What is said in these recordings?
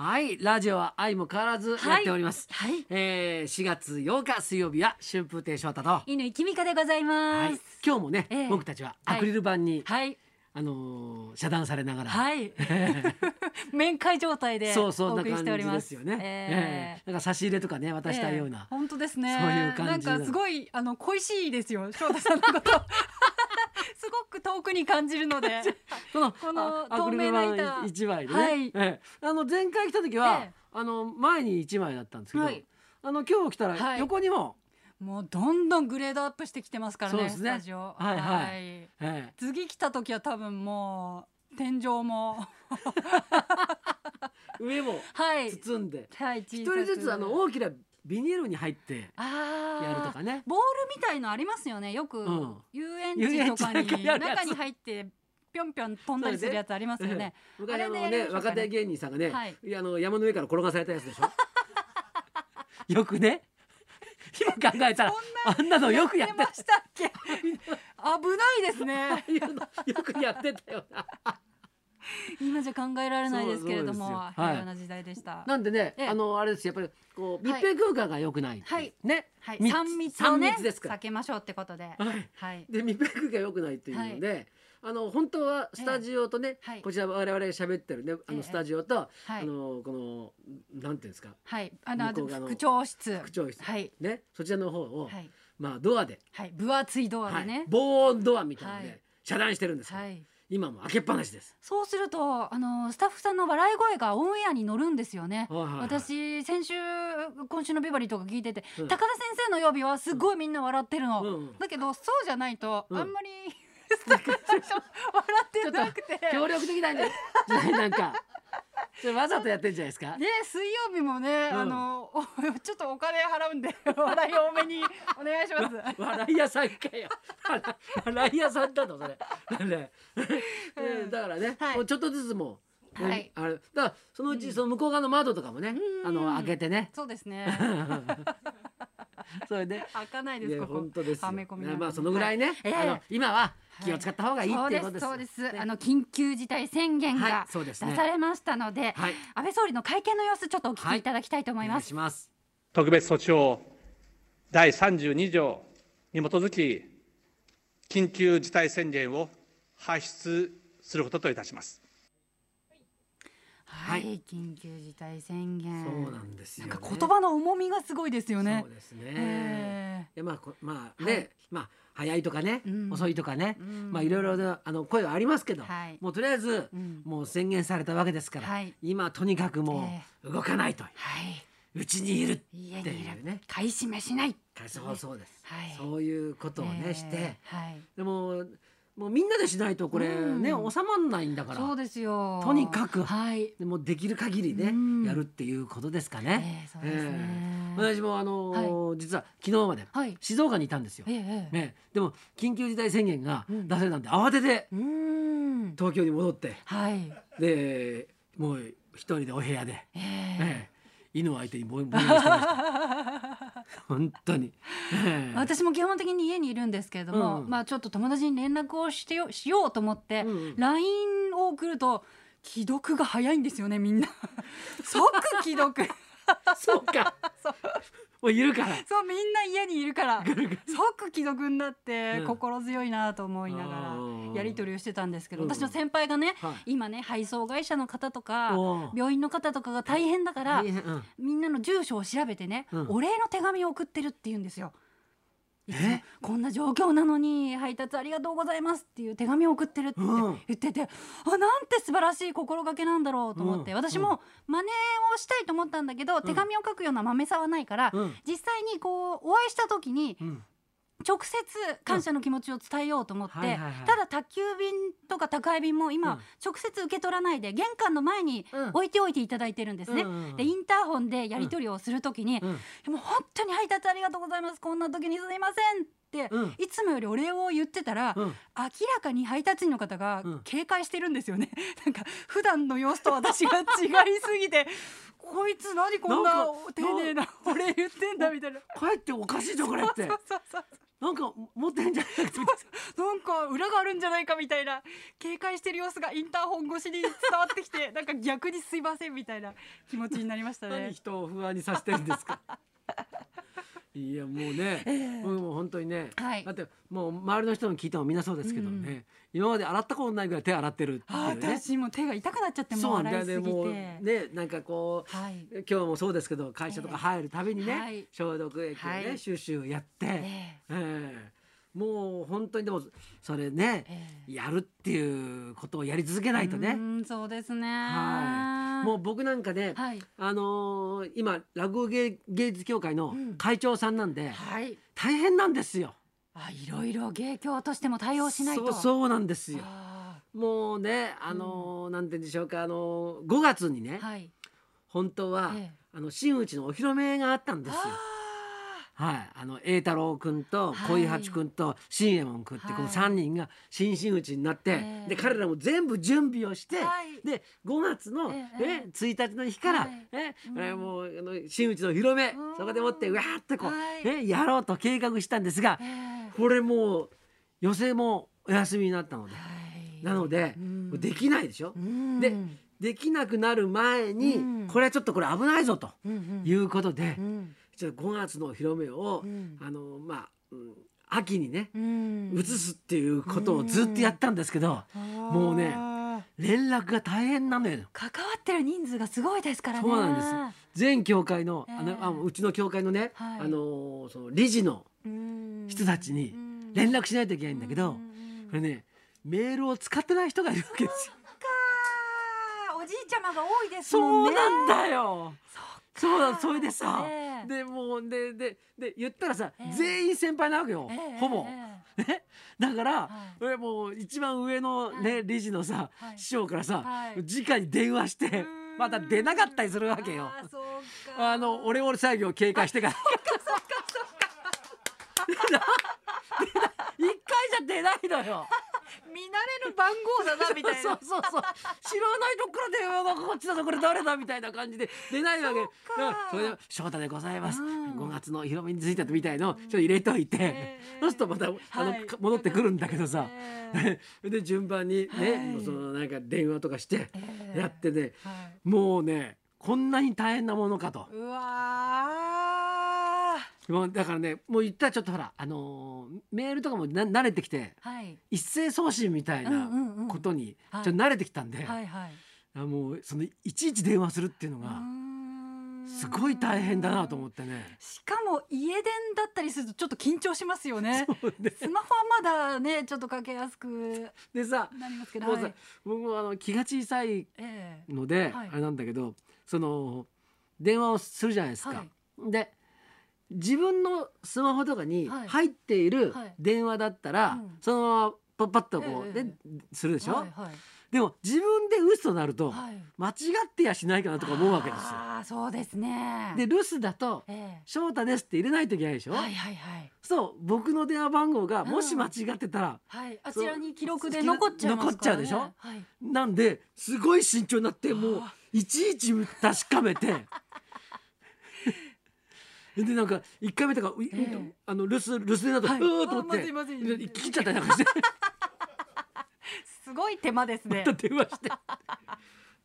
はいラジオは愛も変わらずやっております、はい。えー、4月8日水曜日は春風亭昇太と、は犬きみかでございまいす、今日もね、ええ。僕たちはアクリル板に、はい。あのー遮断されながら、はい。面会状態でそうそんお送りな感じしておりまですすよね、ええ。えなんか差し入れとかね渡したいような、ええ。本当ですね。そういう感じなんかすごいあの恋しいですよ翔太さんのことく遠くに感じるので このこの透明な板。板一枚でね、はい。ええ。あの前回来た時は、ええ。あの前に一枚だったんですけど、はい。あの今日来たらはい。横にも、もうどんどんグレードアップしてきてますからねね。スタジオ。はいはい。ええ。次来た時は多分もう天井も 上もはい。包んで。はい一人ずつあの大きなビニールに入ってやるとかね。ボールみたいのありますよね。よく、うん。遊園地とかに中に入ってぴょんぴょん飛んだりするやつありますよね。昔あのね若手芸人さんがね、はい。あの山の上から転がされたやつでしょ。よくね？今考えたらあんなのよくやってましたっけ？危ないですね。よくやってたよな 今じゃ考えられないですけれどもはい。平和な時代でした。なんでね、ええ。あのあれです。やっぱりこう密はい。閉空間が良くないはい。ね、はい、密三密をね。三密ですから。避けましょうってことで、はい。はい、で密閉空間が良くないっていうので、あの本当はスタジオとね、はい。こちら我々が喋ってるねあええのスタジオと、はい。あのこのなんていうんですか？はい、あの副長室、副長室、はい、ね。そちらの方を、はい、まあドアで、はい、分厚いドアはい。でね、防音ドアみたいなので、はい。遮断してるんですよ、はい。今も開けっぱなしです。そうするとあのスタッフさんの笑い声がオンエアに乗るんですよね。はいはいはい。私先週今週のビバリーとか聞いてて、うん。高田先生の曜日はすごいみんな笑ってるの、うん。うんだけどそうじゃないと、うん。あんまり スタッフさん笑ってなくて。協力的なんじゃない？なんかそれわざとやってんじゃないですか？ね水曜日もね、うんあのお ちょっとお金払うんで 笑い多めにお願いします。笑い屋さんかよ。笑 笑い屋さんだとそれ。ねうんだからね、はいもうちょっとずつもう、ねはいあれだからそのうちその向こう側の窓とかもね、うんあの開けてね。そうですね。それで。開かないでいやすここ。本当ですよ。はめ込みまあそのぐらいね、ええあの今は気を使った方がいいっていうことですよ。そうですそうです、ねあの緊急事態宣言はいが出されましたので、はい安倍総理の会見の様子ちょっとお聞きいただきたいと思います。します。特別措置法第32条に基づき、緊急事態宣言を発出することといたします。はい、はい。緊急事態宣言。そうなんですよ、ね。なんか言葉の重みがすごいですよね。そう。ですね。えいやまあこまあね、はい。まあ早いとかね、うん。遅いとかね、うん。まあいろいろなあの声はありますけど、はい。もうとりあえず、うん。もう宣言されたわけですから、はい。今とにかくもう動かないと、はうちにいるっい、ていうね、買い占めしない。そうそうです、はい。そういうことをね、えーして、はい。でももうみんなでしないとこれうん。ね、収まんないんだから、そうですよ。とにかく。はい。でもできる限りね、うん。やるっていうことですかね。えーそうですね。えー私もあのー実は昨日まではい。静岡にいたんですよ。ええええ。ね、でも緊急事態宣言がうん。出されたんで慌ててうーん。東京に戻って。はい。でもう一人でお部屋で、ええ。ええ。犬を相手にぼんぼんやりしてました 本当に、ええ。私も基本的に家にいるんですけれども、うん。まあちょっと友達に連絡をしてよしようと思って、うんうん。LINE を送ると既読が早いんですよねみんな。即既読。そうか。そうもういるから。そうみんな家にいるから。即既読になってうん。心強いなと思いながらやり取りをしてたんですけどうん。私の先輩がね、はい。今ね配送会社の方とか病院の方とかが大変だからみんなの住所を調べてね、うん。お礼の手紙を送ってるって言うんですよ。こんな状況なのに配達ありがとうございますっていう手紙を送ってるってうん。言ってて、あなんて素晴らしい心がけなんだろうと思って、うん。私も真似をしたいと思ったんだけど、手紙を書くようなまめさはないから、うん。実際にこうお会いした時にうん直接感謝の気持ちを伝えようと思って、はいはいはい。ただ宅急便とか宅配便も今、うん。直接受け取らないで玄関の前にうん。置いておいていただいてるんですね。うんうんうん。でインターホンでやり取りをするときに、うん。でも本当に配達ありがとうございます。こんな時にすいませんって、うん。いつもよりお礼を言ってたら、うん。明らかに配達員の方がうん警戒してるんですよね、なんか普段の様子と私が違いすぎて こいつ何こんな丁寧なお礼言ってんだみたいな。帰っておかしいぞこれって。そうそうそうなんか持ってんじゃないかなんか裏があるんじゃないかみたいな。警戒してる様子がインターホン越しに伝わってきて なんか逆にすいませんみたいな気持ちになりました何ね。人を不安にさせてるんですか？いやもうね、僕もう本当にね、はい。だってもう周りの人に聞いてもみんなそうですけどね、今まで洗ったことないぐらい手洗ってるってあいうね。私も手が痛くなっちゃってもそうう洗いすぎて。なんだよね。もうねなんかこう、はい。今日もそうですけど会社とか入るたびにね、はい。消毒液をね、はい。シュッシュやって、ええ。えもう本当にでもそれね、えやるっていうことをやり続けないとね、うんそうですね。はい、もう僕なんかね、はいあのー今落語芸芸術協会のうん会長さんなんで、はい。大変なんですよ。あいろいろ芸協としても対応しないと。そうなんですよ。あもうねあのーなんて言うんでしょうかあのー、5月にね、ーはい。本当は、ええあの真打ちのお披露目があったんですよ。はい、あの栄太郎君とはい。小井八君と新右衛門君ってこのはい3人が新真打ちになって、ええ。で彼らも全部準備をして、はい。で5月の、えええ1日の日から、はい。えもうあの真打ちの披露目うん。そこでもってうわーってこう、はい。えやろうと計画したんですがええ。これもう予選もお休みになったので、はい。なので、できないでしょ？うん。でできなくなる前に、うん。これはちょっとこれ危ないぞということで、うんじゃあ5月のお披露目を、うん。あのまあ、うん秋にね、うん。移すっていうことをずっとやったんですけど、もうね連絡が大変なのよ。関わってる人数がすごいですからね。そうなんです。全教会の,、あええ。のあうちの教会のね、はい。あのその理事のうん。人たちにうん。連絡しないといけないんだけど、これねメールを使ってない人がいるわけですよ。かおじいちゃまが多いですそもんね。うなんだよ。そうだそれでさ、ええでもうででで言ったらさ、ええ。全員先輩なわけよ、ええほぼ。え ね、だから、はい。俺もう一番上のね、は理事のさ、はい。師匠からさ、はい。直に電話してーまた出なかったりするわけよ。あのオレオレ作業警戒してから。一回じゃ出ないのよ。見慣れる番号だなみたいな。そうそうそう。知らないとこから電話がこっちだぞこれ誰だみたいな感じで出ないわけ。それで翔太でございます。うん5月の広めについてみたいのちょっと入れといて、ええそうするとまたあの、はい戻ってくるんだけどさ。え で順番にね、はいそのなんか電話とかしてええやってね、はいもうねこんなに大変なものかと。うわーもうだからねもう言ったらちょっとほらあのーメールとかもな慣れてきてはい一斉送信みたいなうんうんうんことにちょはいっと慣れてきたんで、はいはい。あもうそのいちいち電話するっていうのがすごい大変だなと思ってね。しかも家電だったりするとちょっと緊張しますよね。スマホはまだねちょっとかけやすくでさなりますけど。もうさ、はい僕もあの気が小さいええので、はいあれなんだけどその電話をするじゃないですか。はで自分のスマホとかにはい。入っているはい。電話だったら、うん。そのままパッパッとこう、ええ。ねするでしょ、はいはい。でも自分で打つとなると、はい。間違ってやしないかなとか思うわけですよ。ああそうですね。で留守だとえ「翔太です」って入れないといけないでしょ、えはいはいはい。そう僕の電話番号がうん。もし間違ってたら、はい。あちらに記録で残っちゃね。残っちゃうでしょ？はい。なんですごい慎重になってもうあいちいち確かめて でなんか1回目とか、ええ。あの留守留守電だと、はい。うーっと思ってあま切っちゃったりなんかして。すごい手間ですね。また。電話して。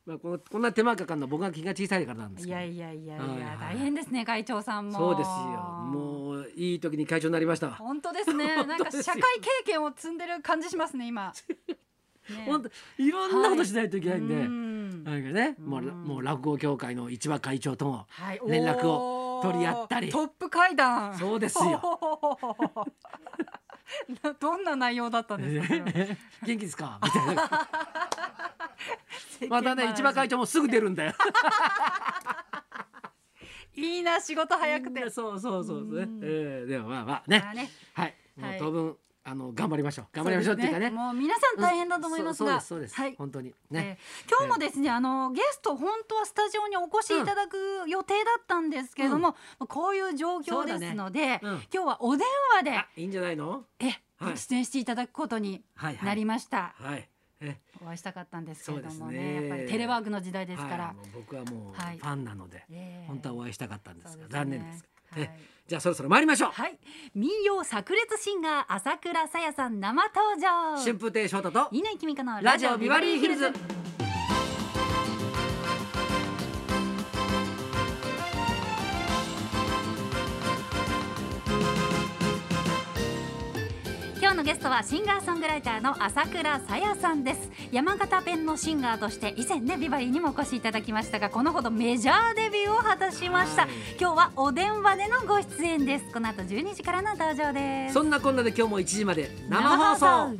まあこのこんな手間かかるのは僕が気が小さいからなんですけど。いやいやいやいはいやはい。大変ですね会長さんも。そうですよ。もういい時に会長になりました。わ本当ですね。なんか社会経験を積んでる感じしますね今。ね本当いろんなことしないといけないんで、うん。なんかねもううん。もう落語協会の市場会長ともはい。連絡を取り合ったり。トップ会談。そうですよ。な どんな内容だったんですか。元気ですか？みたいな。またね市場会長もすぐ出るんだよ。いいな仕事早くて。そうそうそうね。うん。えーでもまあまあね。まあね。はい。もうはい当分あの頑張りましょう。頑張りましょうっていうかね。そですもう皆さん大変だと思いますが、そうそうですそうです、はい。本当に。ね、えー今日もですね、あのゲスト本当はスタジオにお越しいただく予定だったんですけれども、こういう状況ですので、ね。うん。今日はお電話であいいんじゃないの？え、はい。出演していただくことにはいはいなりました。はいえ。お会いしたかったんですけれどもねね。やっぱりテレワークの時代ですから。はい、僕はもうフはい。ァンなので、えー。本当はお会いしたかったんですが、そうですね。残念ですえ じゃあそろそろ参りましょう、はい。民謡炸裂シンガー朝倉さやさん生登場。春風亭昇太と稲井君香のラジオビバリーヒルズのゲストはシンガーソングライターの朝倉さやさんです。山形弁のシンガーとして以前ねビバリーにもお越しいただきましたがこのほどメジャーデビューを果たしました、はい。今日はお電話でのご出演です。この後12時からの登場です。そんなこんなで今日も1時まで生放送